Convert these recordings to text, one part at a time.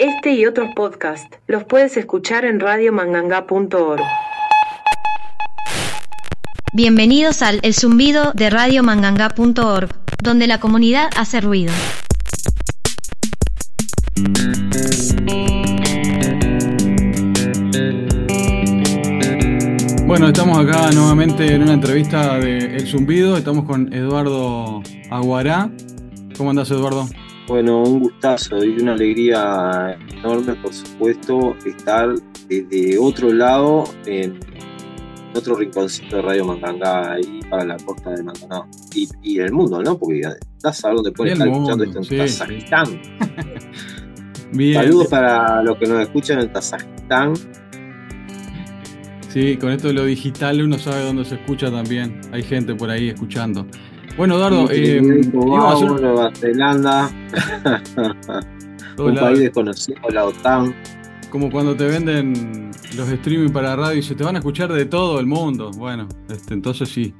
Este y otros podcasts los puedes escuchar en radiomanganga.org. Bienvenidos al El Zumbido de radiomanganga.org, donde la comunidad hace ruido. Bueno, estamos acá nuevamente en una entrevista de El Zumbido. Estamos con Eduardo Aguará. ¿Cómo andas, Eduardo? Bueno, un gustazo y una alegría enorme, por supuesto, estar desde otro lado, en otro rinconcito de Radio Manganga, ahí para la costa de Maldonado. Y, y el mundo, ¿no? Porque estás a dónde puedes estar escuchando esto en Kazajistán. Saludos para los que nos escuchan en Kazajistán Sí, con esto de lo digital uno sabe dónde se escucha también. Hay gente por ahí escuchando. Bueno, Eduardo, eh, Nueva Zelanda, un país desconocido, la OTAN. Como cuando te venden los streaming para radio y se te van a escuchar de todo el mundo. Bueno, este, entonces sí.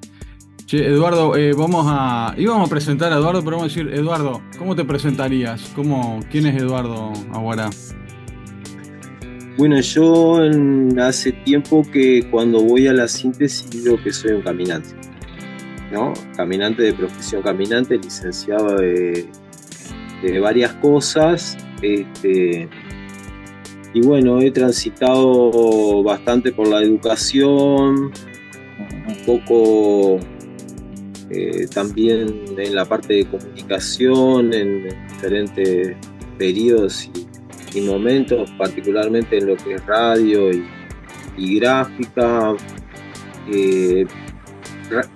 Che, Eduardo, eh, vamos a. íbamos a presentar a Eduardo, pero vamos a decir, Eduardo, ¿cómo te presentarías? ¿Cómo, ¿Quién es Eduardo Aguará? Bueno, yo hace tiempo que cuando voy a la síntesis digo que soy un caminante, ¿no? Caminante de profesión caminante, licenciado de, varias cosas. Este, y bueno, he transitado bastante por la educación, un poco eh, también en la parte de comunicación, en diferentes periodos y momentos, particularmente en lo que es radio y, gráfica. Eh,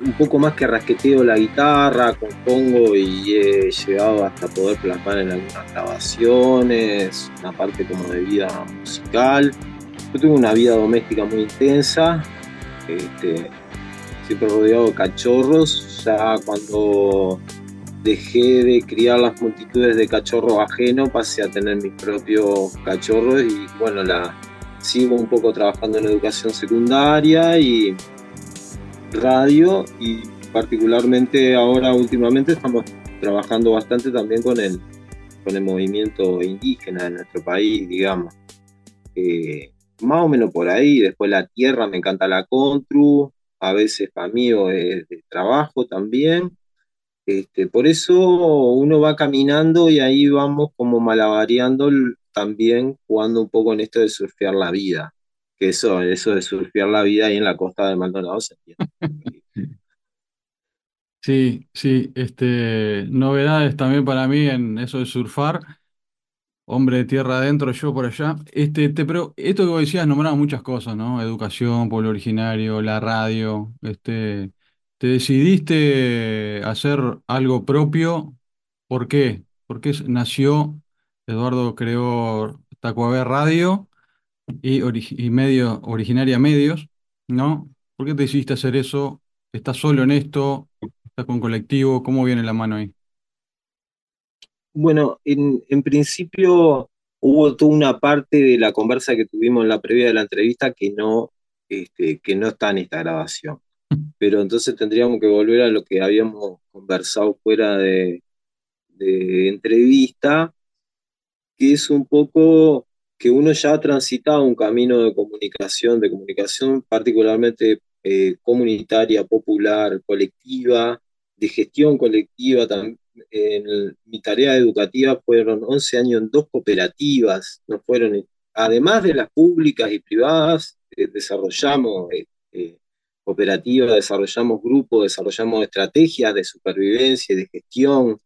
un poco más que rasqueteo la guitarra, compongo y he llegado hasta poder plasmar en algunas grabaciones, una parte como de vida musical. Yo tengo una vida doméstica muy intensa, este, siempre rodeado de cachorros, ya cuando dejé de criar las multitudes de cachorros ajenos, pasé a tener mis propios cachorros y bueno, la, sigo un poco trabajando en educación secundaria y radio y particularmente ahora últimamente estamos trabajando bastante también con el, con el movimiento indígena de nuestro país, digamos. Eh, más o menos por ahí, después la tierra, me encanta la contru, a veces para mí es de trabajo también este, por eso uno va caminando y ahí vamos como malabareando también jugando un poco en esto de surfear la vida. Eso, eso de surfear la vida ahí en la costa de Maldonado se Sí, sí, este, novedades también para mí en eso de surfar. Hombre de tierra adentro, yo por allá. Este, pero esto que vos decías nombraba muchas cosas, ¿no? Educación, pueblo originario, la radio, este, te decidiste hacer algo propio. ¿Por qué? ¿Por qué nació? Eduardo creó Tacuabé Radio y, y medio, Originaria Medios, ¿no? ¿Por qué te decidiste hacer eso? ¿Estás solo en esto? ¿Estás con colectivo? ¿Cómo viene la mano ahí? Bueno, en, principio hubo toda una parte de la conversa que tuvimos en la previa de la entrevista que no, este, que no está en esta grabación pero entonces tendríamos que volver a lo que habíamos conversado fuera de, entrevista, que es un poco que uno ya ha transitado un camino de comunicación, de comunicación particularmente eh, comunitaria, popular, colectiva, de gestión colectiva. En mi tarea educativa fueron 11 años en dos cooperativas, no fueron, además de las públicas y privadas, eh, desarrollamos eh, cooperativa, desarrollamos grupos, desarrollamos estrategias de supervivencia y de gestión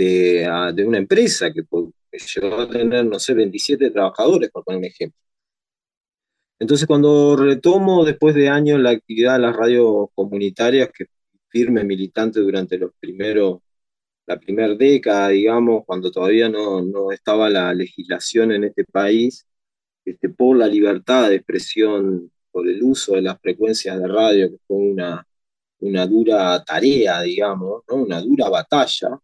de, ah, una empresa que, llegó a tener, no sé, 27 trabajadores, por poner un ejemplo. Entonces, cuando retomo después de años la actividad de las radios comunitarias, que firme militante durante los primeros, la primera década, digamos, cuando todavía no, no estaba la legislación en este país, este, por la libertad de expresión por el uso de las frecuencias de radio, que fue una, una dura tarea, digamos, una dura batalla.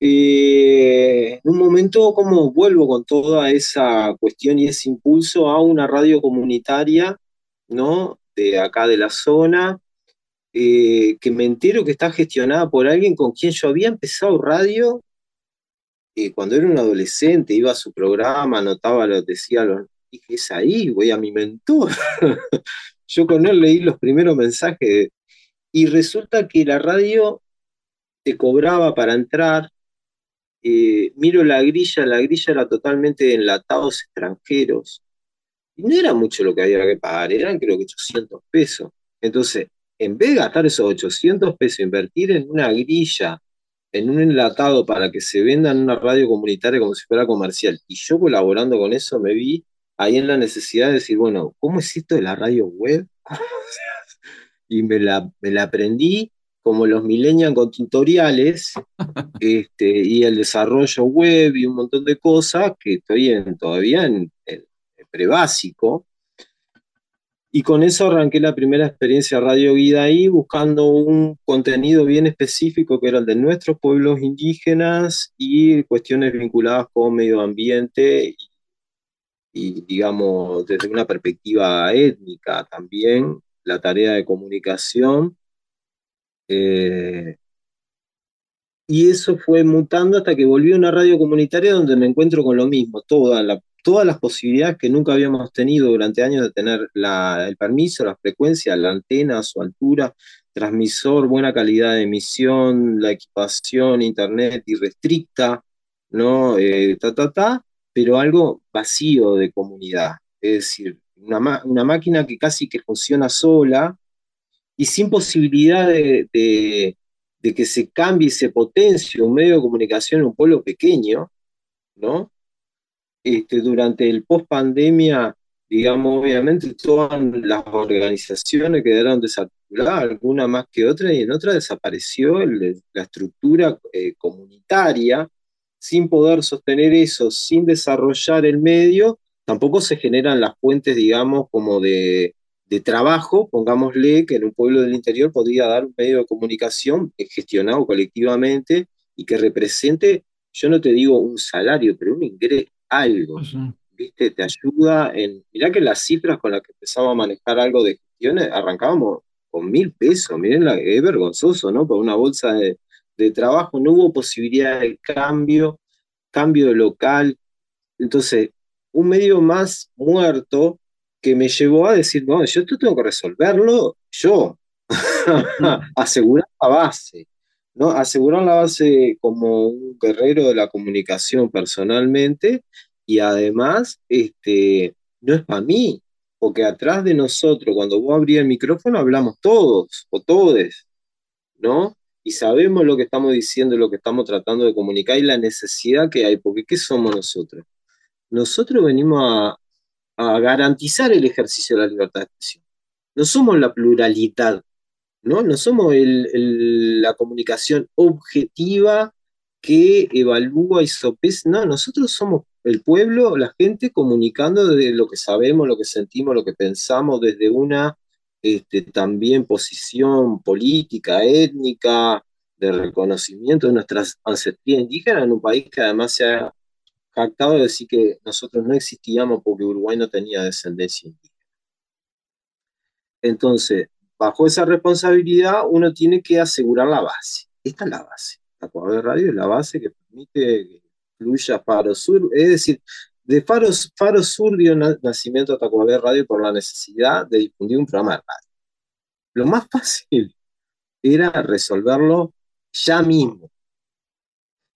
Eh, en un momento como vuelvo con toda esa cuestión y ese impulso a una radio comunitaria, ¿no? De acá de la zona, eh, que me entero que está gestionada por alguien con quien yo había empezado radio eh, cuando era un adolescente, iba a su programa, anotaba, lo decía, lo, dije, es ahí, voy a mi mentor. Yo con él leí los primeros mensajes y resulta que la radio te cobraba para entrar. Eh, miro la grilla, la grilla era totalmente de enlatados extranjeros. Y no era mucho lo que había que pagar, eran creo que 800 pesos. Entonces, en vez de gastar esos 800 pesos, invertir en una grilla, en un enlatado para que se venda en una radio comunitaria como si fuera comercial, y yo colaborando con eso me vi ahí en la necesidad de decir, bueno, ¿cómo es esto de la radio web? y me la, me la aprendí como los millennials con tutoriales este, y el desarrollo web y un montón de cosas que estoy en, todavía en, en, prebásico. Y con eso arranqué la primera experiencia Radio Guida ahí, buscando un contenido bien específico que era el de nuestros pueblos indígenas y cuestiones vinculadas con medio ambiente y, digamos, desde una perspectiva étnica también, la tarea de comunicación. Eh, y eso fue mutando hasta que volví a una radio comunitaria donde me encuentro con lo mismo, toda todas las posibilidades que nunca habíamos tenido durante años de tener el permiso, la frecuencia, la antena, su altura, transmisor, buena calidad de emisión, la equipación, internet irrestricta, ¿no? Eh, pero algo vacío de comunidad. Es decir, una, una máquina que casi que funciona sola y sin posibilidad de, que se cambie y se potencie un medio de comunicación en un pueblo pequeño, ¿no? Este, durante el post pandemia, digamos, obviamente todas las organizaciones quedaron desarticuladas, alguna más que otra, y en otra desapareció la estructura eh, comunitaria sin poder sostener eso, sin desarrollar el medio, tampoco se generan las fuentes, digamos, como de, de trabajo, pongámosle, que en un pueblo del interior podría dar un medio de comunicación gestionado colectivamente y que represente, yo no te digo un salario, pero un ingreso, algo, ¿viste? Te ayuda en, mirá que las cifras con las que empezamos a manejar algo de gestiones, arrancábamos con mil pesos, miren, la, es vergonzoso, ¿no? Por una bolsa de, de trabajo, no hubo posibilidad de cambio, cambio de local. Entonces, un medio más muerto que me llevó a decir, no, yo esto tengo que resolverlo yo, asegurar la base, ¿no? Asegurar la base como un guerrero de la comunicación personalmente y además, este, no es para mí, porque atrás de nosotros, cuando vos abrís el micrófono, hablamos todos o todes, ¿no? y sabemos lo que estamos diciendo, lo que estamos tratando de comunicar y la necesidad que hay, porque ¿qué somos nosotros? Nosotros venimos a, a garantizar el ejercicio de la libertad de expresión. No somos la pluralidad, ¿no? No somos el, el, la comunicación objetiva que evalúa y sopesa, no, nosotros somos el pueblo, la gente comunicando desde lo que sabemos, lo que sentimos, lo que pensamos, desde una este, también posición política, étnica, de reconocimiento de nuestras ancestrías indígenas en un país que además se ha jactado de decir que nosotros no existíamos porque Uruguay no tenía descendencia indígena. Entonces, bajo esa responsabilidad, uno tiene que asegurar la base. Esta es la base. La de Radio es la base que permite que fluya Faro Sur, es decir, de Faro, Faro Sur dio nacimiento a Tacuabé Radio por la necesidad de difundir un programa de radio. Lo más fácil era resolverlo ya mismo.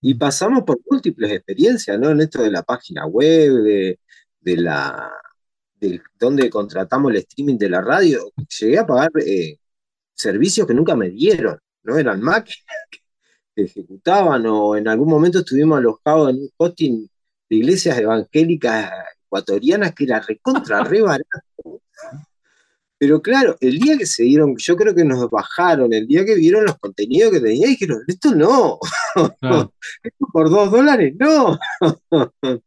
Y pasamos por múltiples experiencias, ¿no? En esto de la página web, de, de la de donde contratamos el streaming de la radio, llegué a pagar eh, servicios que nunca me dieron, ¿no? Eran máquinas que ejecutaban, o en algún momento estuvimos alojados en un hosting de iglesias evangélicas ecuatorianas que era recontra, re barato. Pero claro, el día que se dieron, yo creo que nos bajaron, el día que vieron los contenidos que tenía, dijeron, esto no, esto por dos dólares, no.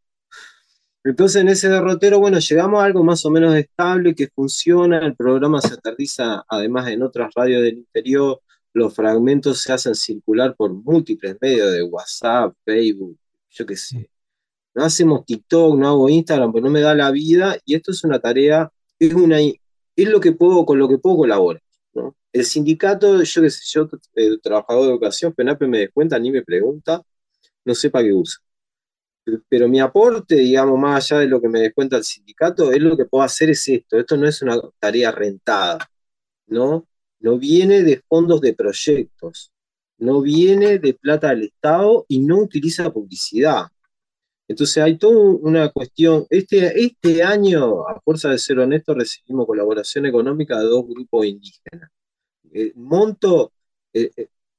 Entonces en ese derrotero, bueno, llegamos a algo más o menos estable, que funciona, el programa se aterriza además en otras radios del interior, los fragmentos se hacen circular por múltiples medios de WhatsApp, Facebook, yo qué sé. No hacemos TikTok, no hago Instagram, pues no me da la vida, y esto es una tarea, es una es lo que puedo, con lo que puedo colaborar. El sindicato, yo qué sé, yo, el trabajador de educación, FENAPE me descuenta, ni me pregunta, no sé para qué usa. pero mi aporte, digamos, más allá de lo que me descuenta el sindicato, es lo que puedo hacer es esto. Esto no es una tarea rentada, ¿no? No viene de fondos de proyectos, no viene de plata del Estado y no utiliza publicidad. Entonces hay toda una cuestión. Este, este año, a fuerza de ser honesto, recibimos colaboración económica de dos grupos indígenas. Eh, monto, eh,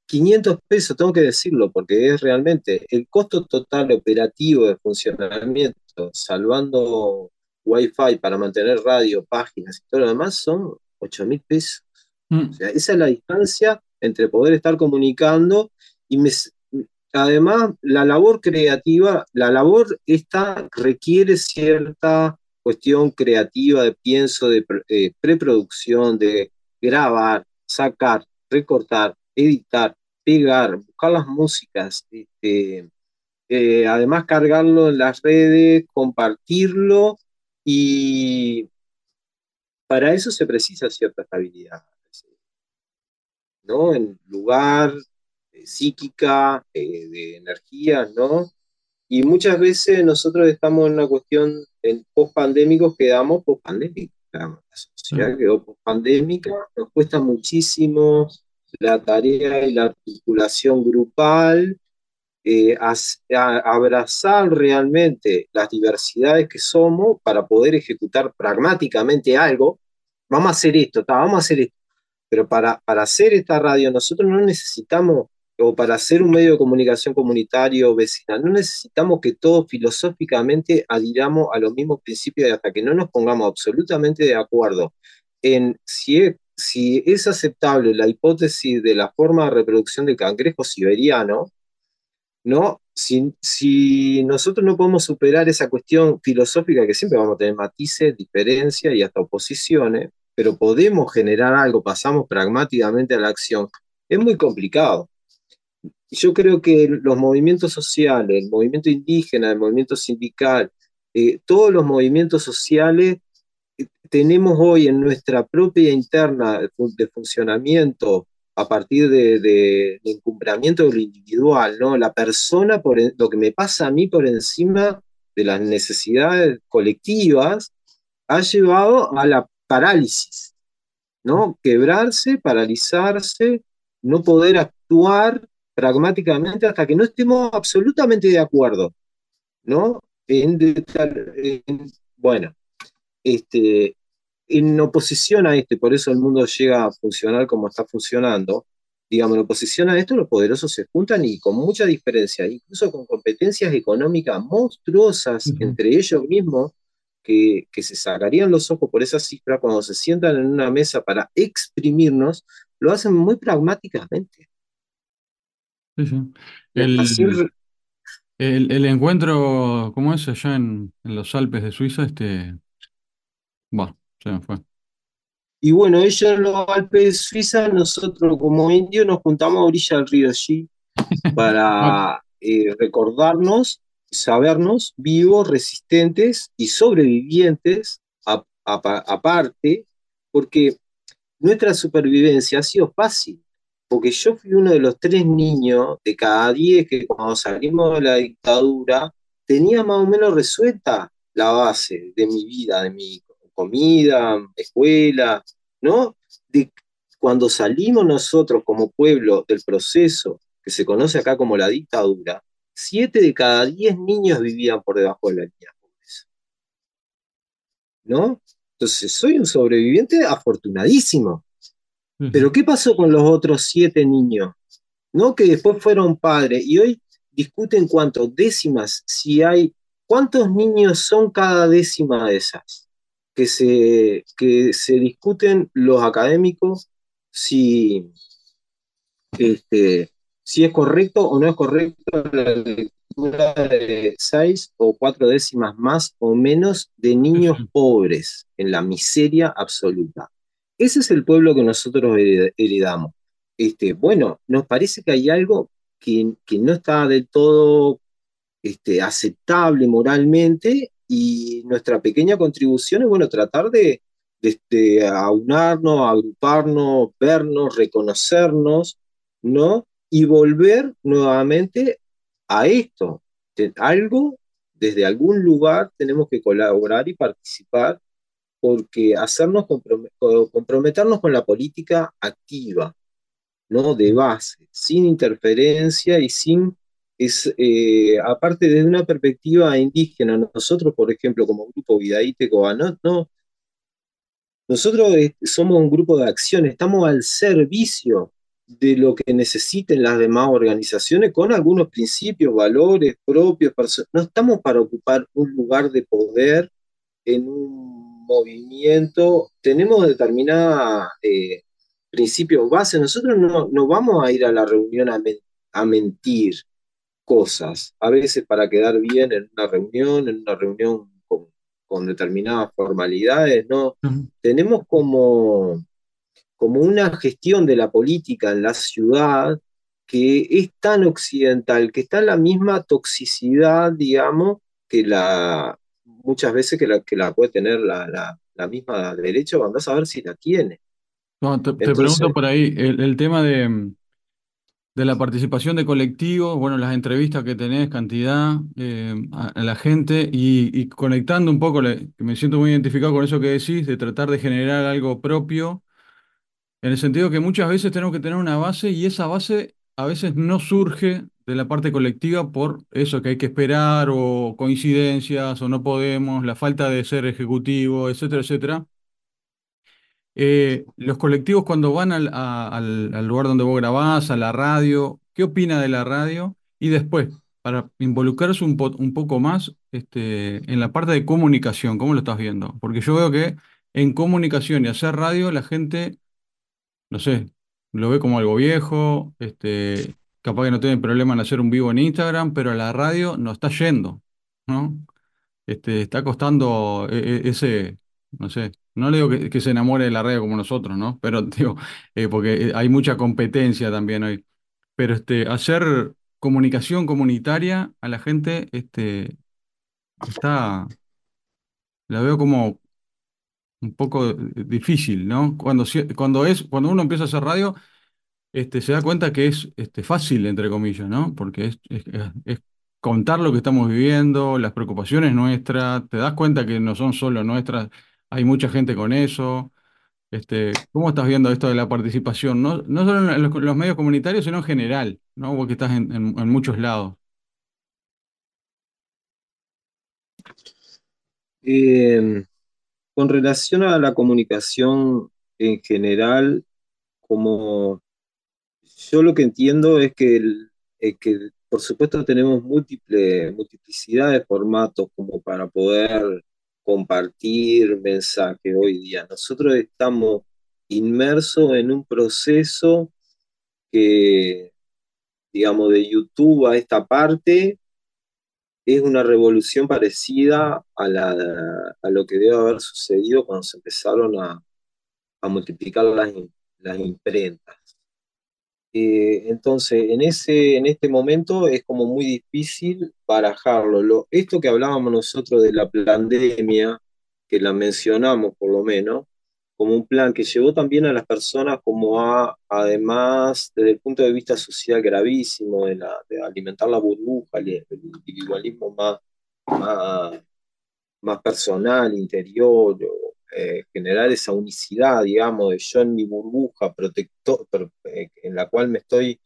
500 pesos, tengo que decirlo, porque es realmente el costo total operativo de funcionamiento, salvando Wi-Fi para mantener radio, páginas y todo lo demás, son 8 mil pesos. Mm. O sea, esa es la distancia entre poder estar comunicando y además la labor creativa, la labor esta requiere cierta cuestión creativa de pienso, de eh, preproducción, de grabar, sacar, recortar, editar, pegar, buscar las músicas, este, eh, además cargarlo en las redes, compartirlo y para eso se precisa cierta estabilidad, ¿no? En lugar, psíquica, eh, de energías, ¿no? Y muchas veces nosotros estamos en una cuestión, en post-pandémicos quedamos post-pandémicos, la sociedad quedó post-pandémica, nos cuesta muchísimo la tarea y la articulación grupal, eh, abrazar realmente las diversidades que somos para poder ejecutar pragmáticamente algo. Vamos a hacer esto, vamos a hacer esto. Pero para, para hacer esta radio nosotros no necesitamos, o para hacer un medio de comunicación comunitario vecinal, no necesitamos que todos filosóficamente adhiramos a los mismos principios hasta que no nos pongamos absolutamente de acuerdo en si es si es aceptable la hipótesis de la forma de reproducción del cangrejo siberiano, ¿no? Si, si, nosotros no podemos superar esa cuestión filosófica que siempre vamos a tener matices, diferencias y hasta oposiciones, pero podemos generar algo, pasamos pragmáticamente a la acción, es muy complicado. Yo creo que los movimientos sociales, el movimiento indígena, el movimiento sindical, eh, todos los movimientos sociales tenemos hoy en nuestra propia interna de funcionamiento a partir de, de, encumbramiento de lo individual, ¿no? La persona, por lo que me pasa a mí por encima de las necesidades colectivas, ha llevado a la parálisis, ¿no? Quebrarse, paralizarse, no poder actuar pragmáticamente hasta que no estemos absolutamente de acuerdo, ¿no? bueno, este, en oposición a esto, y por eso el mundo llega a funcionar como está funcionando, digamos, en oposición a esto, los poderosos se juntan y con mucha diferencia, incluso con competencias económicas monstruosas entre ellos mismos, que, que, se sacarían los ojos por esa cifra cuando se sientan en una mesa para exprimirnos, lo hacen muy pragmáticamente. El, el, encuentro, ¿cómo es allá en, en los Alpes de Suiza? Este, bueno, se me fue. Y bueno, ellos en los Alpes Suiza, nosotros como indios nos juntamos a orilla del río allí para eh, recordarnos, sabernos vivos, resistentes y sobrevivientes aparte, porque nuestra supervivencia ha sido fácil, porque yo fui uno de los tres niños de cada diez que cuando salimos de la dictadura tenía más o menos resuelta la base de mi vida, de mi comida, escuela, ¿no? Cuando salimos nosotros como pueblo del proceso que se conoce acá como la dictadura, siete de cada diez niños vivían por debajo de la línea de pobreza. ¿No? Entonces, soy un sobreviviente afortunadísimo. Pero ¿qué pasó con los otros siete niños? ¿No? Que después fueron padres y hoy discuten cuántos décimas, si hay, cuántos niños son cada décima de esas que se, que se discuten los académicos si, este, si es correcto o no es correcto la lectura de seis o cuatro décimas más o menos de niños pobres en la miseria absoluta. Ese es el pueblo que nosotros heredamos. Este, bueno, nos parece que hay algo que, no está del todo este, aceptable moralmente y nuestra pequeña contribución es, bueno, tratar de, de, aunarnos, agruparnos, vernos, reconocernos, ¿no? Y volver nuevamente a esto, algo desde algún lugar tenemos que colaborar y participar porque hacernos comprometernos con la política activa, ¿no? De base, sin interferencia y sin, es, eh, aparte desde una perspectiva indígena, nosotros, por ejemplo, como grupo Vidaíte no, no, nosotros eh, somos un grupo de acción, estamos al servicio de lo que necesiten las demás organizaciones con algunos principios, valores propios. No estamos para ocupar un lugar de poder en un movimiento, tenemos determinados eh, principios base. Nosotros no, vamos a ir a la reunión a, mentir cosas, a veces para quedar bien en una reunión, en una reunión con, determinadas formalidades, ¿no? Tenemos como como una gestión de la política en la ciudad que es tan occidental, que está en la misma toxicidad, digamos, que la muchas veces que la, que la puede tener la, misma derecha, vamos a ver si la tiene. No, te, pregunto por ahí, el, tema de, de, la participación de colectivos, bueno, las entrevistas que tenés, cantidad eh, a, la gente y, conectando un poco, me siento muy identificado con eso que decís, de tratar de generar algo propio en el sentido que muchas veces tenemos que tener una base y esa base a veces no surge de la parte colectiva por eso que hay que esperar o coincidencias o no podemos, la falta de ser ejecutivo, etcétera, etcétera. Eh, los colectivos cuando van al, al, lugar donde vos grabás, a la radio, ¿qué opina de la radio? Y después, para involucrarse un, un poco más este, en la parte de comunicación, ¿cómo lo estás viendo? Porque yo veo que en comunicación y hacer radio la gente no sé, lo ve como algo viejo, este, capaz que no tiene problema en hacer un vivo en Instagram, pero la radio no está yendo, ¿no? Este, está costando e, e, ese, no sé, no le digo que, se enamore de la radio como nosotros, ¿no? Pero digo, eh, porque eh, hay mucha competencia también hoy. Pero este, hacer comunicación comunitaria a la gente, este, está, la veo como un poco difícil, ¿no? Cuando, cuando, es, cuando uno empieza a hacer radio, este, se da cuenta que es este, fácil, entre comillas, ¿no? Porque es, es, contar lo que estamos viviendo, las preocupaciones nuestras, te das cuenta que no son solo nuestras, hay mucha gente con eso. Este, ¿cómo estás viendo esto de la participación? No, no solo en los, medios comunitarios, sino en general, ¿no? Porque estás en, en muchos lados. Eh, con relación a la comunicación en general, como yo lo que entiendo es que, que por supuesto tenemos múltiple, multiplicidad de formatos como para poder compartir mensajes hoy día. Nosotros estamos inmersos en un proceso que, digamos, de YouTube a esta parte, es una revolución parecida a, la, a lo que debe haber sucedido cuando se empezaron a, multiplicar las, las imprentas. Eh, entonces, en, ese, en este momento es como muy difícil barajarlo. Lo, esto que hablábamos nosotros de la pandemia, que la mencionamos por lo menos, como un plan que llevó también a las personas como a, además, desde el punto de vista social gravísimo, de, alimentar la burbuja, el, individualismo más, más, personal, interior, eh, generar esa unicidad, digamos, de yo en mi burbuja protector, eh, en la cual me estoy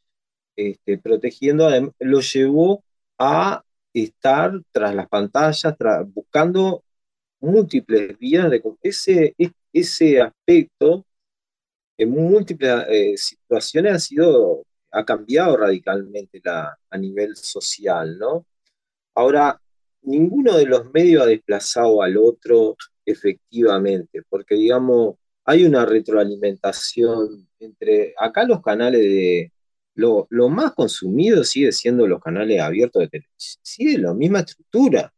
este, protegiendo, lo llevó a estar tras las pantallas, buscando múltiples vías de ese, ese aspecto en múltiples eh, situaciones ha sido ha cambiado radicalmente a nivel social, ¿no? Ahora, ninguno de los medios ha desplazado al otro efectivamente, porque digamos, hay una retroalimentación entre, acá los canales de, lo, lo más consumido sigue siendo los canales abiertos de televisión, sigue la misma estructura,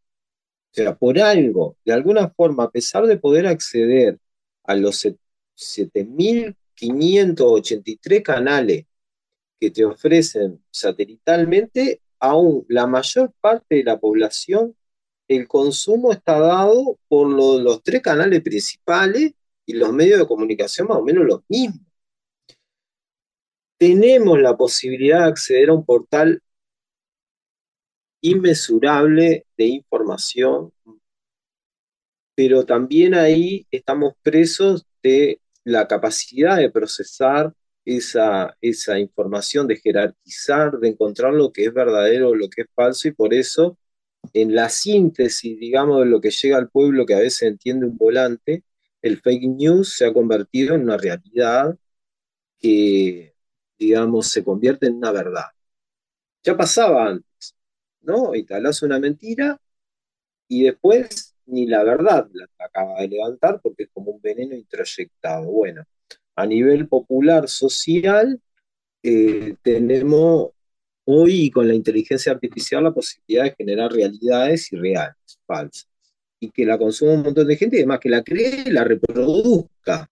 o sea, por algo, de alguna forma, a pesar de poder acceder a los 7.583 canales que te ofrecen satelitalmente, aún la mayor parte de la población, el consumo está dado por los tres canales principales y los medios de comunicación más o menos los mismos. Tenemos la posibilidad de acceder a un portal inmesurable de información, pero también ahí estamos presos de la capacidad de procesar esa, esa información, de jerarquizar, de encontrar lo que es verdadero, lo que es falso, y por eso en la síntesis, digamos, de lo que llega al pueblo, que a veces entiende un volante, el fake news se ha convertido en una realidad que, digamos, se convierte en una verdad. Ya pasaba antes, ¿no? Instalás una mentira y después ni la verdad la acaba de levantar porque es como un veneno introyectado. Bueno, a nivel popular, social, eh, tenemos hoy con la inteligencia artificial la posibilidad de generar realidades irreales, falsas, y que la consuma un montón de gente y además que la cree y la reproduzca.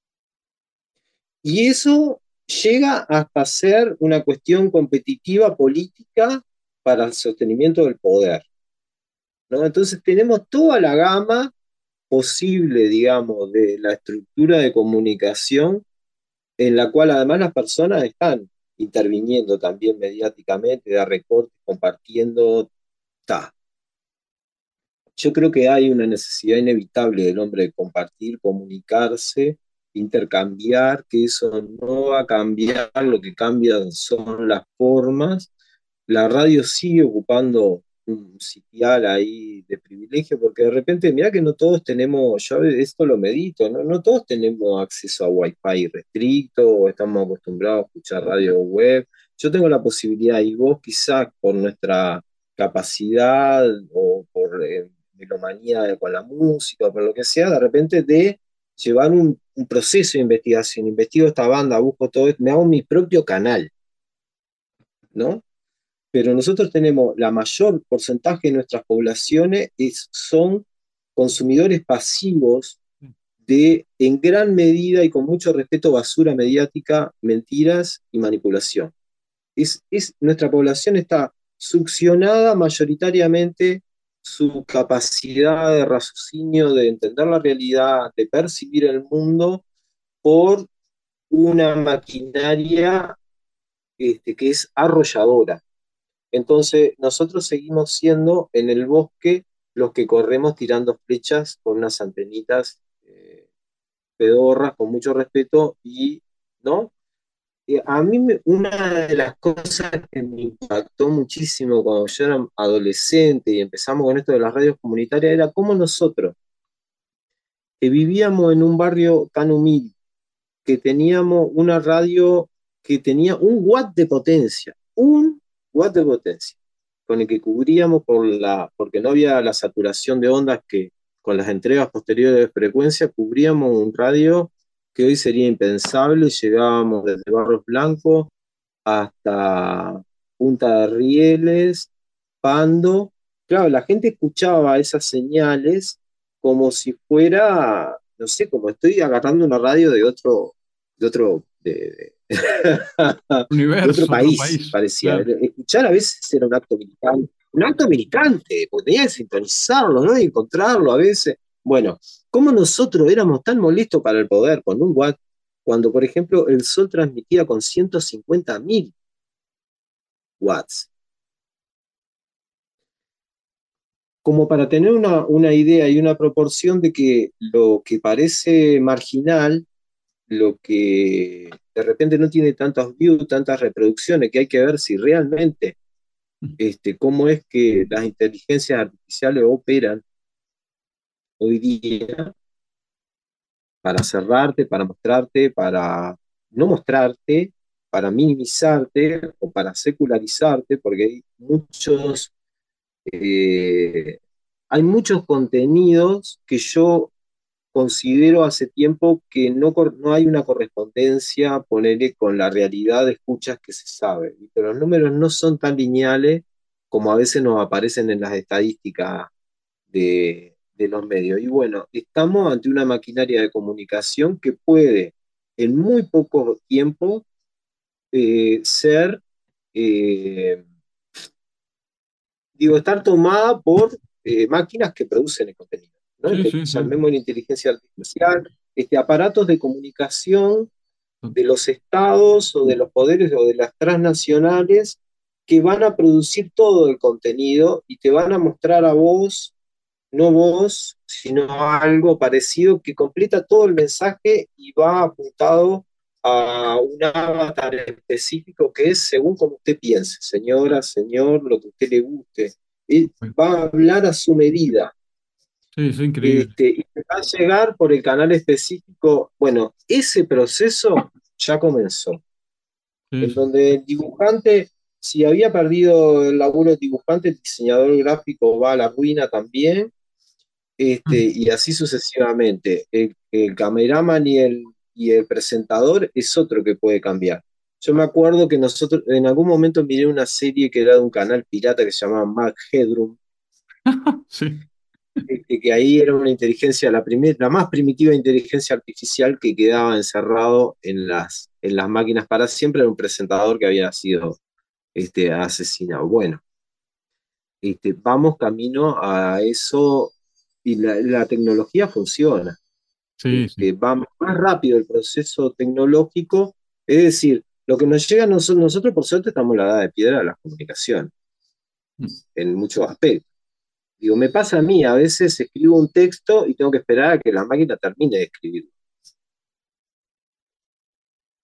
Y eso llega hasta ser una cuestión competitiva política para el sostenimiento del poder. Entonces tenemos toda la gama posible, digamos, de la estructura de comunicación en la cual además las personas están interviniendo también mediáticamente, da recortes, compartiendo, ta. Yo creo que hay una necesidad inevitable del hombre de compartir, comunicarse, intercambiar, que eso no va a cambiar, lo que cambian son las formas. La radio sigue ocupando un sitial ahí de privilegio, porque de repente, mira que no todos tenemos, yo esto lo medito, ¿no? no todos tenemos acceso a Wi-Fi restricto, o estamos acostumbrados a escuchar radio web. Yo tengo la posibilidad, y vos quizás por nuestra capacidad o por eh, melomanía con la música, o por lo que sea, de repente de llevar un, un proceso de investigación, investigo esta banda, busco todo esto, me hago mi propio canal, ¿no? Pero nosotros tenemos la mayor porcentaje de nuestras poblaciones son consumidores pasivos de, en gran medida y con mucho respeto, basura mediática, mentiras y manipulación. Es, es, nuestra población está succionada mayoritariamente su capacidad de raciocinio, de entender la realidad, de percibir el mundo por una maquinaria este, que es arrolladora. Entonces, nosotros seguimos siendo en el bosque los que corremos tirando flechas con unas antenitas eh, pedorras, con mucho respeto, y, ¿no? a mí una de las cosas que me impactó muchísimo cuando yo era adolescente y empezamos con esto de las radios comunitarias era cómo nosotros, que vivíamos en un barrio tan humilde, que teníamos una radio que tenía un watt de potencia, un watt de potencia, con el que cubríamos por la, porque no había la saturación de ondas que con las entregas posteriores de frecuencia cubríamos un radio que hoy sería impensable, llegábamos desde Barros Blancos hasta Punta de Rieles, Pando. Claro, la gente escuchaba esas señales como si fuera, no sé, como estoy agarrando una radio de otro, de otro, de, Universo, otro país, parecía. Escuchar a veces era un acto militante, un acto militante, porque tenía que sintonizarlo, ¿no? Y encontrarlo a veces. Bueno, ¿cómo nosotros éramos tan molestos para el poder con un watt, cuando, por ejemplo, el sol transmitía con 150.000 watts? Como para tener una, una idea y una proporción de que lo que parece marginal lo que de repente no tiene tantos views, tantas reproducciones, que hay que ver si realmente, este, cómo es que las inteligencias artificiales operan hoy día para cerrarte, para mostrarte, para no mostrarte, para minimizarte o para secularizarte, porque hay muchos, eh, hay muchos contenidos que yo considero hace tiempo que no, no hay una correspondencia, ponerle con la realidad de escuchas que se sabe. Pero los números no son tan lineales como a veces nos aparecen en las estadísticas de, los medios. Y bueno, estamos ante una maquinaria de comunicación que puede en muy poco tiempo eh, ser, eh, digo, estar tomada por eh, máquinas que producen el contenido. ¿No? inteligencia artificial, este, aparatos de comunicación de los estados o de los poderes o de las transnacionales que van a producir todo el contenido y te van a mostrar a vos, no vos, sino algo parecido que completa todo el mensaje y va apuntado a un avatar específico que es según como usted piense, señora, señor, lo que a usted le guste. Y va a hablar a su medida. Sí, es increíble. Este, y va a llegar por el canal específico. Bueno, ese proceso ya comenzó. Sí, En donde el dibujante, si había perdido el laburo de dibujante, el diseñador gráfico va a la ruina también. Este, y así sucesivamente. El, el cameraman y el, y el presentador es otro que puede cambiar. Yo me acuerdo que nosotros en algún momento miré una serie que era de un canal pirata que se llamaba Mac Headroom, Sí, que ahí era una inteligencia, la, primer- la más primitiva inteligencia artificial que quedaba encerrado en las, en las máquinas para siempre, era un presentador que había sido este, asesinado. Bueno, este, vamos camino a eso y la, la tecnología funciona. sí, sí. Este, va más rápido el proceso tecnológico, es decir, lo que nos llega a nosotros, nosotros por suerte estamos en la edad de piedra de la comunicación, Mm. en muchos aspectos. Digo, me pasa a mí, a veces escribo un texto y tengo que esperar a que la máquina termine de escribirlo.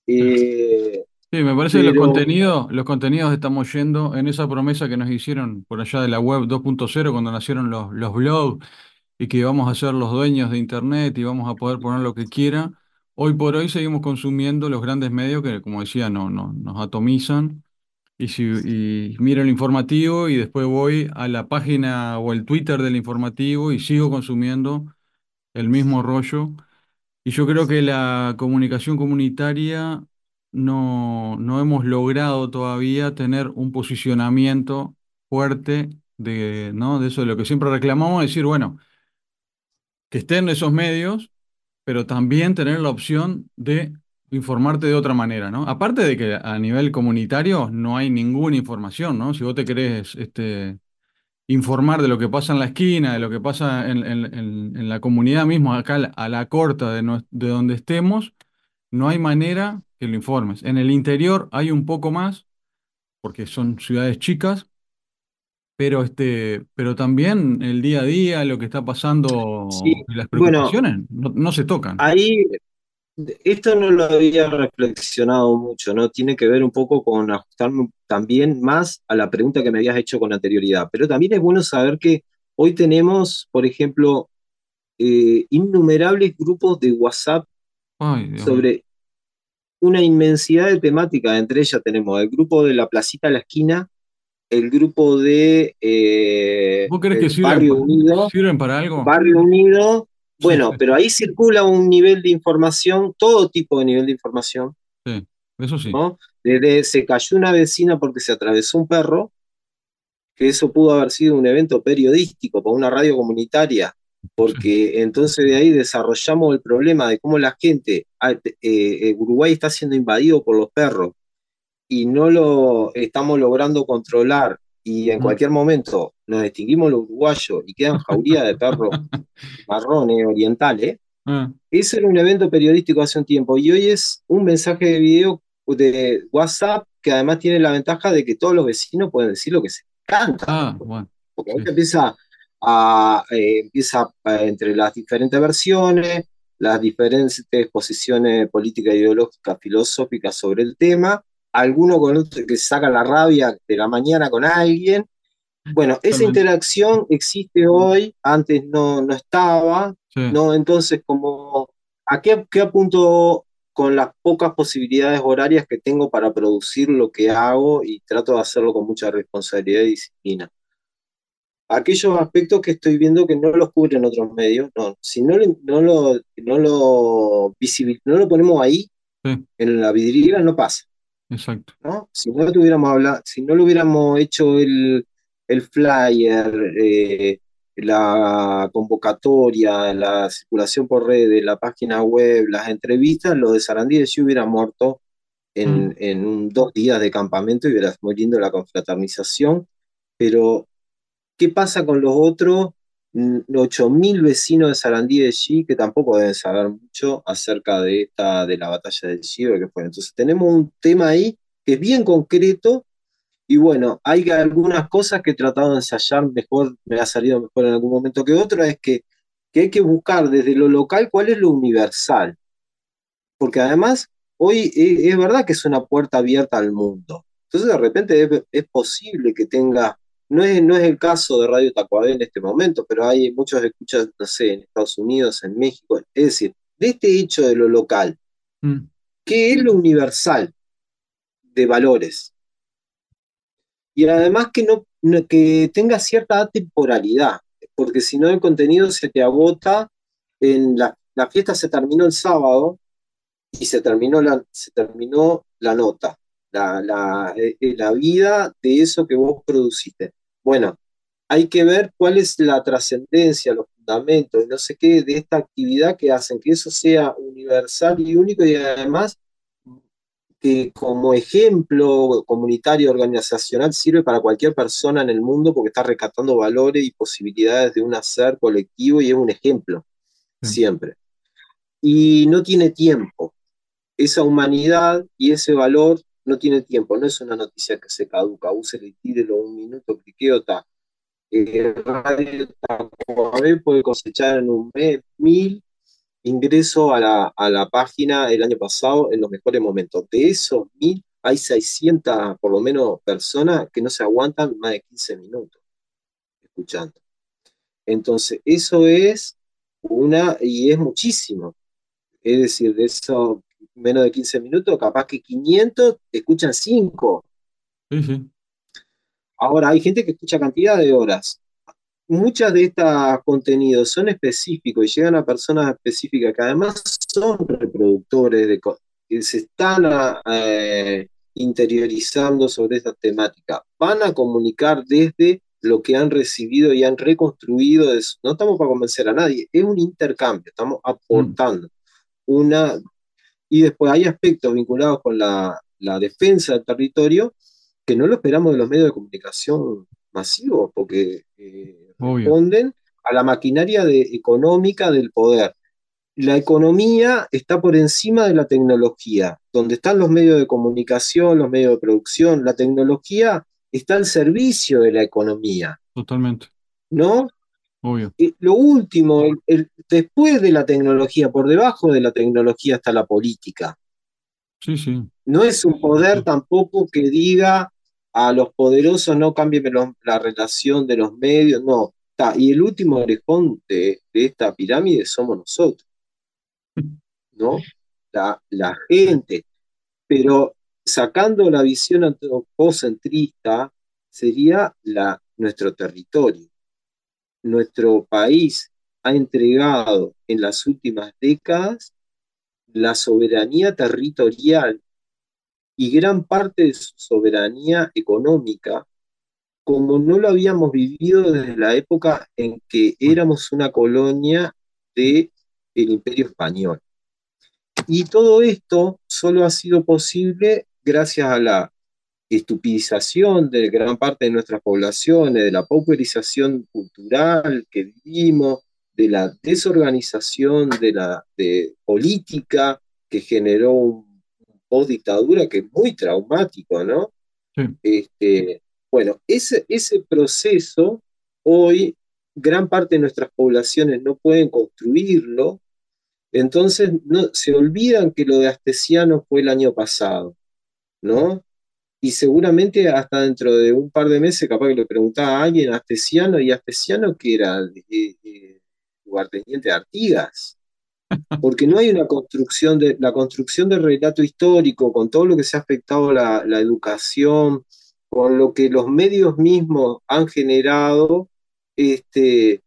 Eh, Sí, me parece que los contenidos, los contenidos estamos yendo en esa promesa que nos hicieron por allá de la web 2.0 cuando nacieron los, los blogs y que vamos a ser los dueños de Internet y vamos a poder poner lo que quiera. Hoy por hoy seguimos consumiendo los grandes medios que, como decía, no, no, nos atomizan. Y, si, miro el informativo y después voy a la página o el Twitter del informativo y sigo consumiendo el mismo rollo. Y yo creo que la comunicación comunitaria no, no hemos logrado todavía tener un posicionamiento fuerte de, ¿no? de eso de lo que siempre reclamamos, decir, bueno, que estén esos medios, pero también tener la opción de informarte de otra manera, ¿no? Aparte de que a nivel comunitario no hay ninguna información, ¿no? Si vos te querés este, informar de lo que pasa en la esquina, de lo que pasa en, en- en- en la comunidad mismo, acá a la corta de, nues- de donde estemos, no hay manera que lo informes. En el interior hay un poco más, porque son ciudades chicas, pero, este, pero también el día a día, lo que está pasando sí, las bueno, preocupaciones no, no se tocan. ahí esto no lo había reflexionado mucho, ¿no? Tiene que ver un poco con ajustarme también más a la pregunta que me habías hecho con anterioridad, pero también es bueno saber que hoy tenemos, por ejemplo, eh, innumerables grupos de WhatsApp Ay, sobre una inmensidad de temáticas. Entre ellas tenemos el grupo de la placita a la esquina, el grupo de eh, ¿Vos crees que sirven, Barrio Unido, sirven para algo? Barrio Unido. Bueno, sí, pero ahí circula un nivel de información, todo tipo de nivel de información, sí, eso sí. ¿no? Desde se cayó una vecina porque se atravesó un perro, que eso pudo haber sido un evento periodístico por una radio comunitaria, porque entonces de ahí desarrollamos el problema de cómo la gente, ah, eh, eh, Uruguay está siendo invadido por los perros y no lo estamos logrando controlar y en Mm. cualquier momento nos extinguimos los uruguayos y quedan jaurías de perros marrones orientales, Ah, ese era un evento periodístico hace un tiempo y hoy es un mensaje de video de WhatsApp que además tiene la ventaja de que todos los vecinos pueden decir lo que se canta. ah, bueno, Porque sí. ahorita empieza a, eh, empieza a- entre las diferentes versiones, las diferentes posiciones políticas, ideológicas, filosóficas sobre el tema, alguno con otro que saca la rabia de la mañana con alguien. Bueno, esa interacción existe hoy, antes no, no estaba, Sí, ¿no? Entonces, como, ¿a qué, qué apunto con las pocas posibilidades horarias que tengo para producir lo que hago y trato de hacerlo con mucha responsabilidad y disciplina? aquellos aspectos que estoy viendo que no los cubren otros medios, no, si no, no lo, no lo visibil- no lo ponemos ahí, sí, en la vidriera no pasa, exacto. ¿no? Si no tuviéramos hablado, si no lo hubiéramos hecho el, el flyer, eh, la convocatoria, la circulación por redes, la página web, las entrevistas, lo de Sarandí de sí hubiera muerto en, Mm. en un, dos días de campamento y hubiera muy lindo la confraternización, pero ¿Qué pasa con los otros mm, 8.000 vecinos de Sarandí de G que tampoco deben saber mucho acerca de esta de la batalla del Chivo que fue? Entonces tenemos un tema ahí que es bien concreto Y bueno, hay algunas cosas que he tratado de ensayar mejor, me ha salido mejor en algún momento que otra, es que, que hay que buscar desde lo local cuál es lo universal. Porque además, hoy es, es verdad que es una puerta abierta al mundo. Entonces, de repente es, es posible que tenga no es, no es el caso de Radio Tacuabé en este momento, pero hay muchos escuchas, no sé, en Estados Unidos, en México. Es decir, de este hecho de lo local, Mm, ¿qué es lo universal de valores? Y además que, no, que tenga cierta atemporalidad, porque si no el contenido se te agota en la, la fiesta se terminó el sábado y se terminó la, se terminó la nota, la, la, eh, eh, la vida de eso que vos produciste. Bueno, hay que ver cuál es la trascendencia, los fundamentos, no sé qué, de esta actividad que hacen que eso sea universal y único y además que como ejemplo comunitario organizacional sirve para cualquier persona en el mundo porque está rescatando valores y posibilidades de un hacer colectivo y es un ejemplo, Sí. siempre. Y no tiene tiempo. Esa humanidad y ese valor no tiene tiempo, no es una noticia que se caduca, úselo y tírelo un minuto, cliqueota. Eh, Radio Tacuabé puede cosechar en un mes mil ingresos a la, a la página el año pasado en los mejores momentos. De esos mil, hay 600 por lo menos personas que no se aguantan más de 15 minutos escuchando. Entonces, eso es una, y es muchísimo. Es decir, de esos menos de 15 minutos, capaz que 500 escuchan 5. Sí, sí. Ahora, hay gente que escucha cantidad de horas. Muchas de estos contenidos son específicos y llegan a personas específicas que además son reproductores de que se están eh, interiorizando sobre esta temática. Van a comunicar desde lo que han recibido y han reconstruido. no estamos para convencer a nadie, es un intercambio, estamos aportando una. Y después hay aspectos vinculados con la, la defensa del territorio que no lo esperamos de los medios de comunicación masivos, porque eh, responden a la maquinaria de- económica del poder. La economía está por encima de la tecnología, donde están los medios de comunicación, los medios de producción, la tecnología está al servicio de la economía, Totalmente. ¿no? Obvio. Eh, lo último, el- el- después de la tecnología, por debajo de la tecnología está la política. Sí, sí. No es un poder tampoco que diga a los poderosos no cambien la relación de los medios, no. Está. Y el último orejón de, de esta pirámide somos nosotros, ¿no? La, la gente. Pero sacando la visión antropocentrista, sería la, nuestro territorio. Nuestro país ha entregado en las últimas décadas la soberanía territorial y gran parte de su soberanía económica, como no lo habíamos vivido desde la época en que éramos una colonia del Imperio Español. Y todo esto solo ha sido posible gracias a la estupidización de gran parte de nuestras poblaciones, de la pauperización cultural que vivimos, de la desorganización de la de política que generó un post dictadura que es muy traumático, ¿no? Sí. Este, bueno, ese, ese proceso hoy gran parte de nuestras poblaciones no pueden construirlo, entonces no, se olvidan que lo de Astesiano fue el año pasado, ¿no? Y seguramente hasta dentro de un par de meses capaz que le preguntaba a alguien Astesiano y Astesiano que era eh, eh, lugarteniente de Artigas, porque no hay una construcción de la construcción del relato histórico con todo lo que se ha afectado la, la educación, con lo que los medios mismos han generado, este,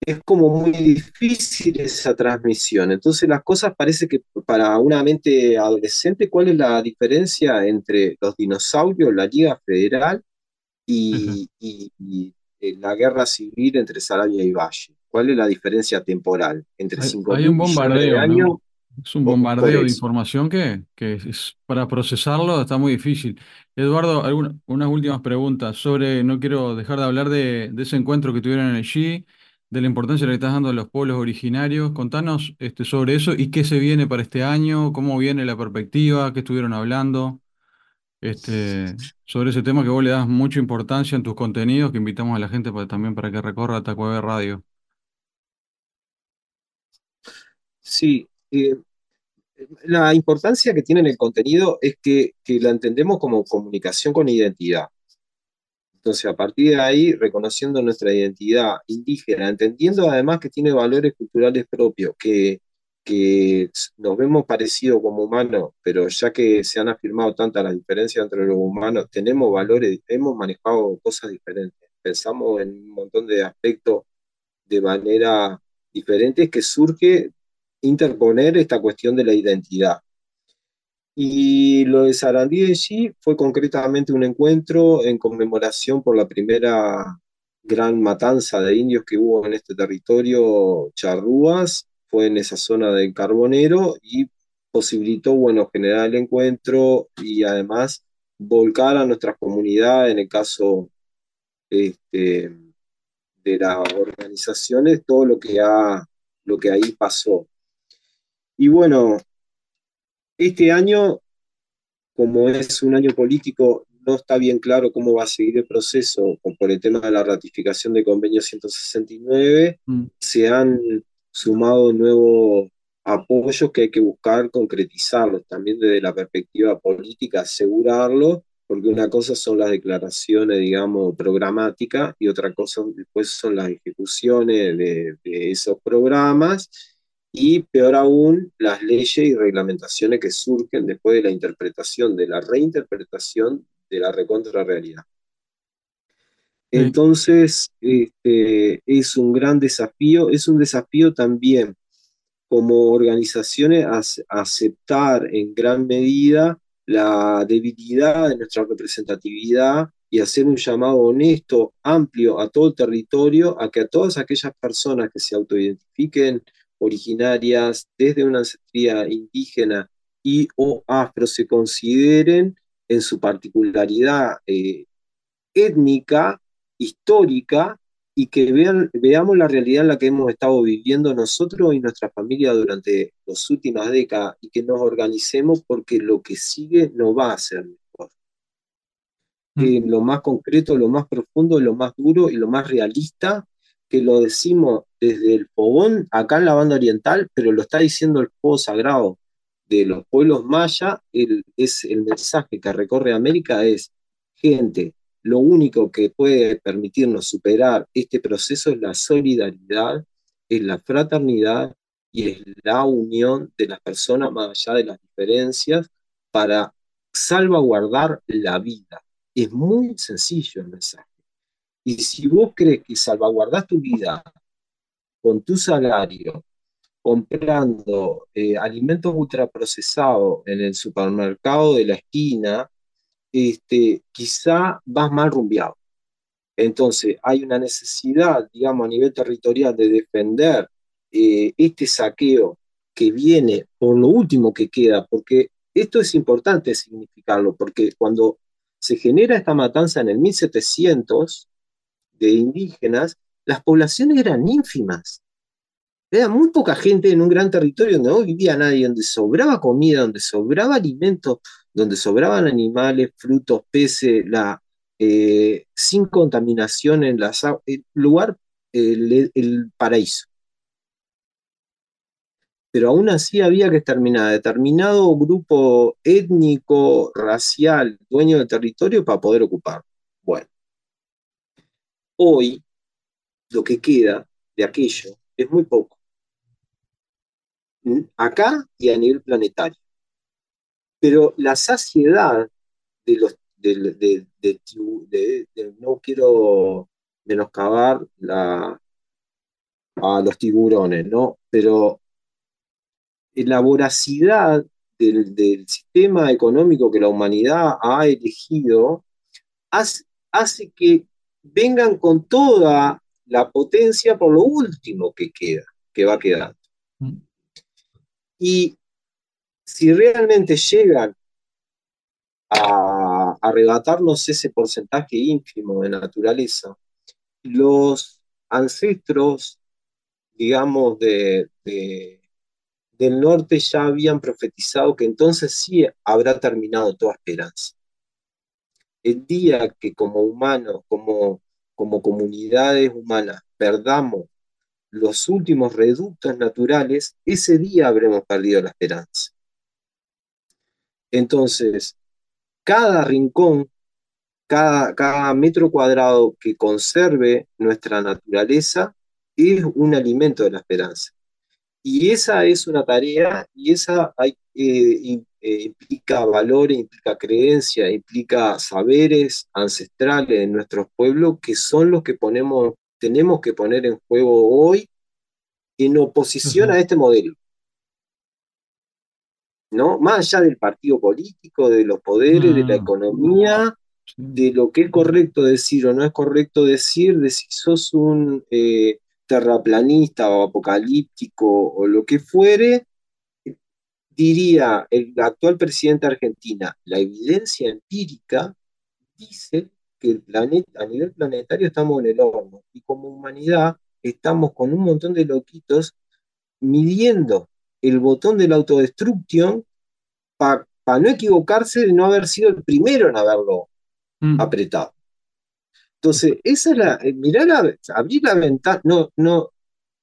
es como muy difícil esa transmisión. Entonces las cosas parece que para una mente adolescente, ¿cuál es la diferencia entre los dinosaurios, la Liga Federal y, y- y, eh, la guerra civil entre Sarabia y Valle? ¿Cuál es la diferencia temporal entre Hay, 5 hay un de bombardeo, años? ¿no? Es un bombardeo de eso. información que, que es, para procesarlo está muy difícil. Eduardo, alguna- unas últimas preguntas sobre, no quiero dejar de hablar de, de ese encuentro que tuvieron en el G, de la importancia que le estás dando a los pueblos originarios. Contanos este, sobre eso y qué se viene para este año, cómo viene la perspectiva, qué estuvieron hablando. este, sobre ese tema que vos le das mucha importancia en tus contenidos, que invitamos a la gente para, también para que recorra Tacuave Radio. Sí, eh, la importancia que tiene en el contenido es que, que la entendemos como comunicación con identidad. Entonces, a partir de ahí, reconociendo nuestra identidad indígena, entendiendo además que tiene valores culturales propios, que, que nos vemos parecidos como humanos, pero ya que se han afirmado tantas las diferencias entre los humanos, tenemos valores, hemos manejado cosas diferentes, pensamos en un montón de aspectos de manera diferente que surge interponer esta cuestión de la identidad. Y lo de Sarandí de G fue concretamente un encuentro en conmemoración por la primera gran matanza de indios que hubo en este territorio, Charrúas, fue en esa zona del Carbonero y posibilitó, bueno, generar el encuentro y además volcar a nuestras comunidades, en el caso este, de las organizaciones, todo lo que, ha, lo que ahí pasó. Y bueno, este año, como es un año político, no está bien claro cómo va a seguir el proceso por el tema de la ratificación del convenio 169. Mm. Se han sumado nuevos apoyos que hay que buscar concretizarlos, también desde la perspectiva política, asegurarlo, porque una cosa son las declaraciones, digamos, programáticas y otra cosa después son las ejecuciones de, de esos programas y peor aún las leyes y reglamentaciones que surgen después de la interpretación, de la reinterpretación de la recontra realidad. Entonces, este, es un gran desafío, es un desafío también como organizaciones aceptar en gran medida la debilidad de nuestra representatividad y hacer un llamado honesto, amplio a todo el territorio, a que a todas aquellas personas que se autoidentifiquen originarias desde una ancestría indígena y o afro se consideren en su particularidad eh, étnica, histórica, y que vean, veamos la realidad en la que hemos estado viviendo nosotros y nuestra familia durante las últimas décadas y que nos organicemos porque lo que sigue no va a ser mejor. Mm. lo más concreto, lo más profundo, lo más duro y lo más realista que lo decimos desde el fogón acá en la banda oriental, pero lo está diciendo el fuego sagrado de los pueblos mayas, es el mensaje que recorre América es, gente, lo único que puede permitirnos superar este proceso es la solidaridad, es la fraternidad y es la unión de las personas más allá de las diferencias para salvaguardar la vida. Es muy sencillo el mensaje. Y si vos crees que salvaguardás tu vida con tu salario, comprando eh, alimentos ultraprocesados en el supermercado de la esquina, este, quizá vas mal rumbeado. Entonces, hay una necesidad, digamos, a nivel territorial de defender eh, este saqueo que viene por lo último que queda, porque esto es importante significarlo, porque cuando se genera esta matanza en el 1700, de indígenas, las poblaciones eran ínfimas. Era muy poca gente en un gran territorio donde no vivía nadie, donde sobraba comida, donde sobraba alimento, donde sobraban animales, frutos, peces, la, eh, sin contaminación en las el lugar, el, el, paraíso. Pero aún así había que exterminar a determinado grupo étnico, racial, dueño del territorio para poder ocupar. Hoy, lo que queda de aquello es muy poco. Acá y a nivel planetario. Pero la saciedad de los de, no quiero menoscabar la, a los tiburones, ¿no? Pero la voracidad del, del, sistema económico que la humanidad ha elegido hace, hace que vengan con toda la potencia por lo último que queda, que va quedando. Mm. Y si realmente llegan a arrebatarnos ese porcentaje ínfimo de naturaleza, los ancestros, digamos, de, del norte ya habían profetizado que entonces sí habrá terminado toda esperanza. El día que como humanos, como, como comunidades humanas, perdamos los últimos reductos naturales, ese día habremos perdido la esperanza. Entonces, cada rincón, cada, cada metro cuadrado que conserve nuestra naturaleza es un alimento de la esperanza. Y esa es una tarea y esa hay, eh, eh, implica valores, implica creencia, implica saberes ancestrales de nuestros pueblos que son los que ponemos, tenemos que poner en juego hoy en oposición a este modelo. ¿No? Más allá del partido político, de los poderes, de la economía, de lo que es correcto decir o no es correcto decir, de si sos un eh, terraplanista o apocalíptico o lo que fuere, diría el actual presidente de Argentina, la evidencia empírica dice que el planeta, a nivel planetario estamos en el horno y como humanidad estamos con un montón de loquitos midiendo el botón de la autodestrucción para no equivocarse de no haber sido el primero en haberlo mm. apretado. Entonces, esa es la, eh, mirá la, abrir la ventana, no, no,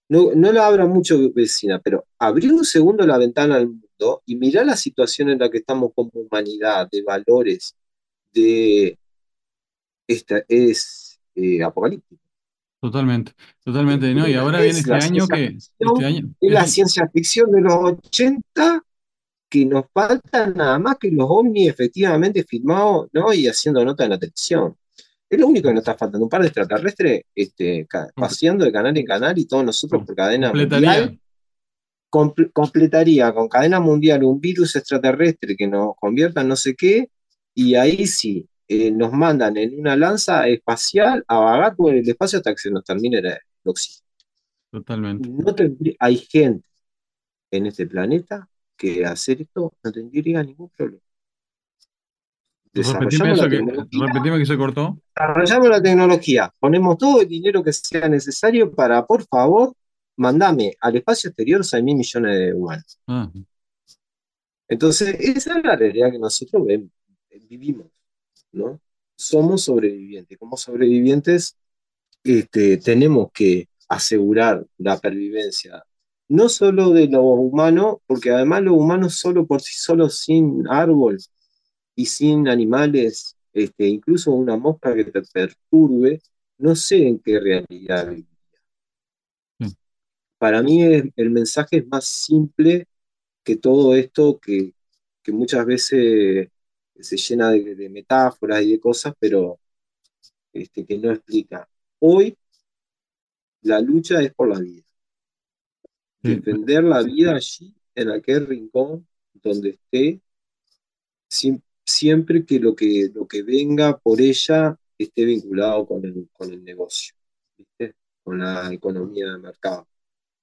no, no la abra mucho vecina, pero abrir un segundo la ventana al mundo y mirar la situación en la que estamos como humanidad, de valores, de esta es eh, apocalíptico. Totalmente, totalmente. ¿no? Y ahora viene este año que. Este año, es la ciencia ficción de los 80 que nos falta nada más que los ovnis efectivamente filmados ¿no? y haciendo nota en la televisión. Es lo único que nos está faltando, un par de extraterrestres este, paseando de canal en canal y todos nosotros por cadena mundial. completaría con cadena mundial un virus extraterrestre que nos convierta en no sé qué, y ahí sí, eh, nos mandan en una lanza espacial a vagar por el espacio hasta que se nos termine el oxígeno. Totalmente. No hay gente en este planeta que hacer esto no tendría ningún problema. Repetime eso que, repetime que se cortó. Desarrollamos la tecnología, ponemos todo el dinero que sea necesario para, por favor, mandame al espacio exterior 6 mil millones de humanos. Ah. Entonces, esa es la realidad que nosotros vivimos, ¿no? Somos sobrevivientes. Como sobrevivientes, este, tenemos que asegurar la pervivencia, no solo de lo humano, porque además lo humano solo por sí solo, sin árbol, y sin animales, este, incluso una mosca que te perturbe, no sé en qué realidad viviría. Mm. Para mí el mensaje es más simple que todo esto que, muchas veces se llena de, metáforas y de cosas, pero este, que no explica. Hoy la lucha es por la vida. Defender la vida allí, en aquel rincón donde esté, sin, siempre que lo que, lo que venga por ella esté vinculado con el, con el negocio, con la economía de mercado,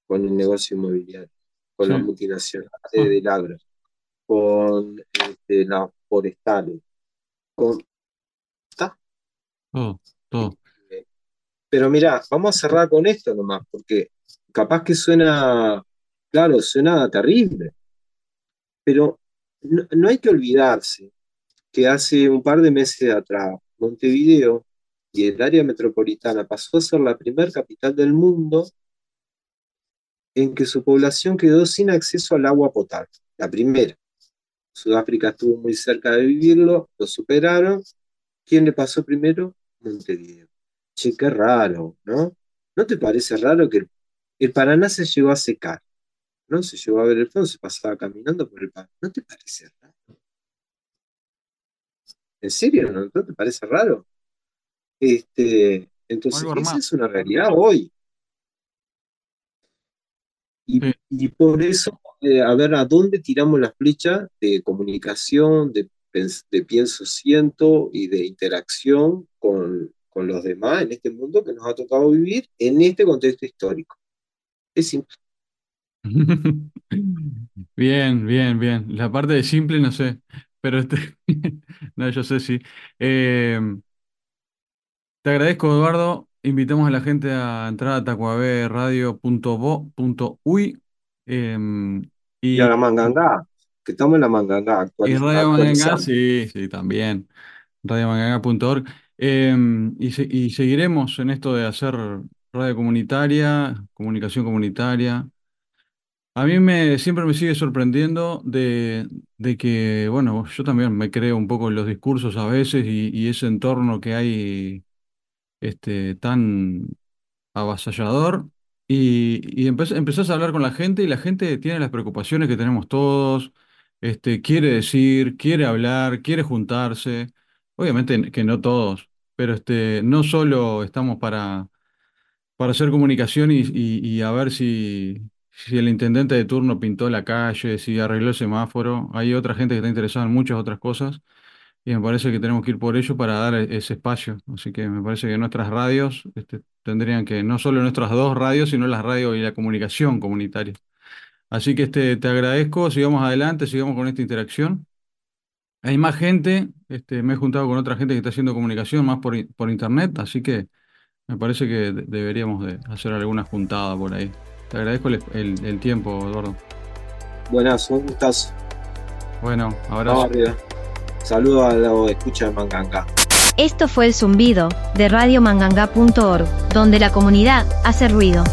con el negocio inmobiliario, con las multinacionales del agro, con este, las forestales, con... ¿Está? Todo, Pero mira, vamos a cerrar con esto nomás, porque capaz que suena, claro, suena terrible, pero no hay que olvidarse que hace un par de meses atrás Montevideo y el área metropolitana pasó a ser la primer capital del mundo en que su población quedó sin acceso al agua potable. La primera. Sudáfrica estuvo muy cerca de vivirlo, lo superaron. ¿Quién le pasó primero? Montevideo. Che, qué raro, ¿no? ¿No te parece raro que el, Paraná se llegó a secar? ¿No? Se llegó a ver el fondo, se pasaba caminando por el Paraná. ¿No te parece? ¿En serio? ¿No, te parece raro? Este, entonces, esa es una realidad hoy. Y, por eso, eh, a ver a dónde tiramos la flecha de comunicación, de, pienso, siento y de interacción con, con los demás en este mundo que nos ha tocado vivir en este contexto histórico. Es simple. Bien, bien, bien. La parte de simple, no sé. Pero este, no, yo sé si. Em, te agradezco, Eduardo. Invitamos a la gente a entrar a tacuaberadio.bo.uy em, y, a la manganga, que estamos en la manganga y Radio Manganga, sí, sí, también. radiomanganga.org. Em, y, y seguiremos en esto de hacer radio comunitaria, comunicación comunitaria. A mí me, siempre me sigue sorprendiendo de, de que, bueno, yo también me creo un poco en los discursos a veces y, ese entorno que hay este, tan avasallador y, y empe- empezás a hablar con la gente y la gente tiene las preocupaciones que tenemos todos, este, quiere decir, quiere hablar, quiere juntarse, obviamente que no todos, pero este, no solo estamos para, para hacer comunicación y- y a ver si, si el intendente de turno pintó la calle, si arregló el semáforo, hay otra gente que está interesada en muchas otras cosas. Y me parece que tenemos que ir por ello para dar ese espacio. Así que me parece que nuestras radios este, tendrían que, no solo nuestras dos radios, sino las radios y la comunicación comunitaria. Así que este, te agradezco, sigamos adelante, sigamos con esta interacción. Hay más gente, este, me he juntado con otra gente que está haciendo comunicación más por, por internet, así que me parece que de- deberíamos de hacer alguna juntada por ahí. Te agradezco el, el- el tiempo, Eduardo. Buenas, un gustazo. Bueno, abrazo. Saludos a la escucha de Manganga. Esto fue el zumbido de radiomanganga.org, donde la comunidad hace ruido.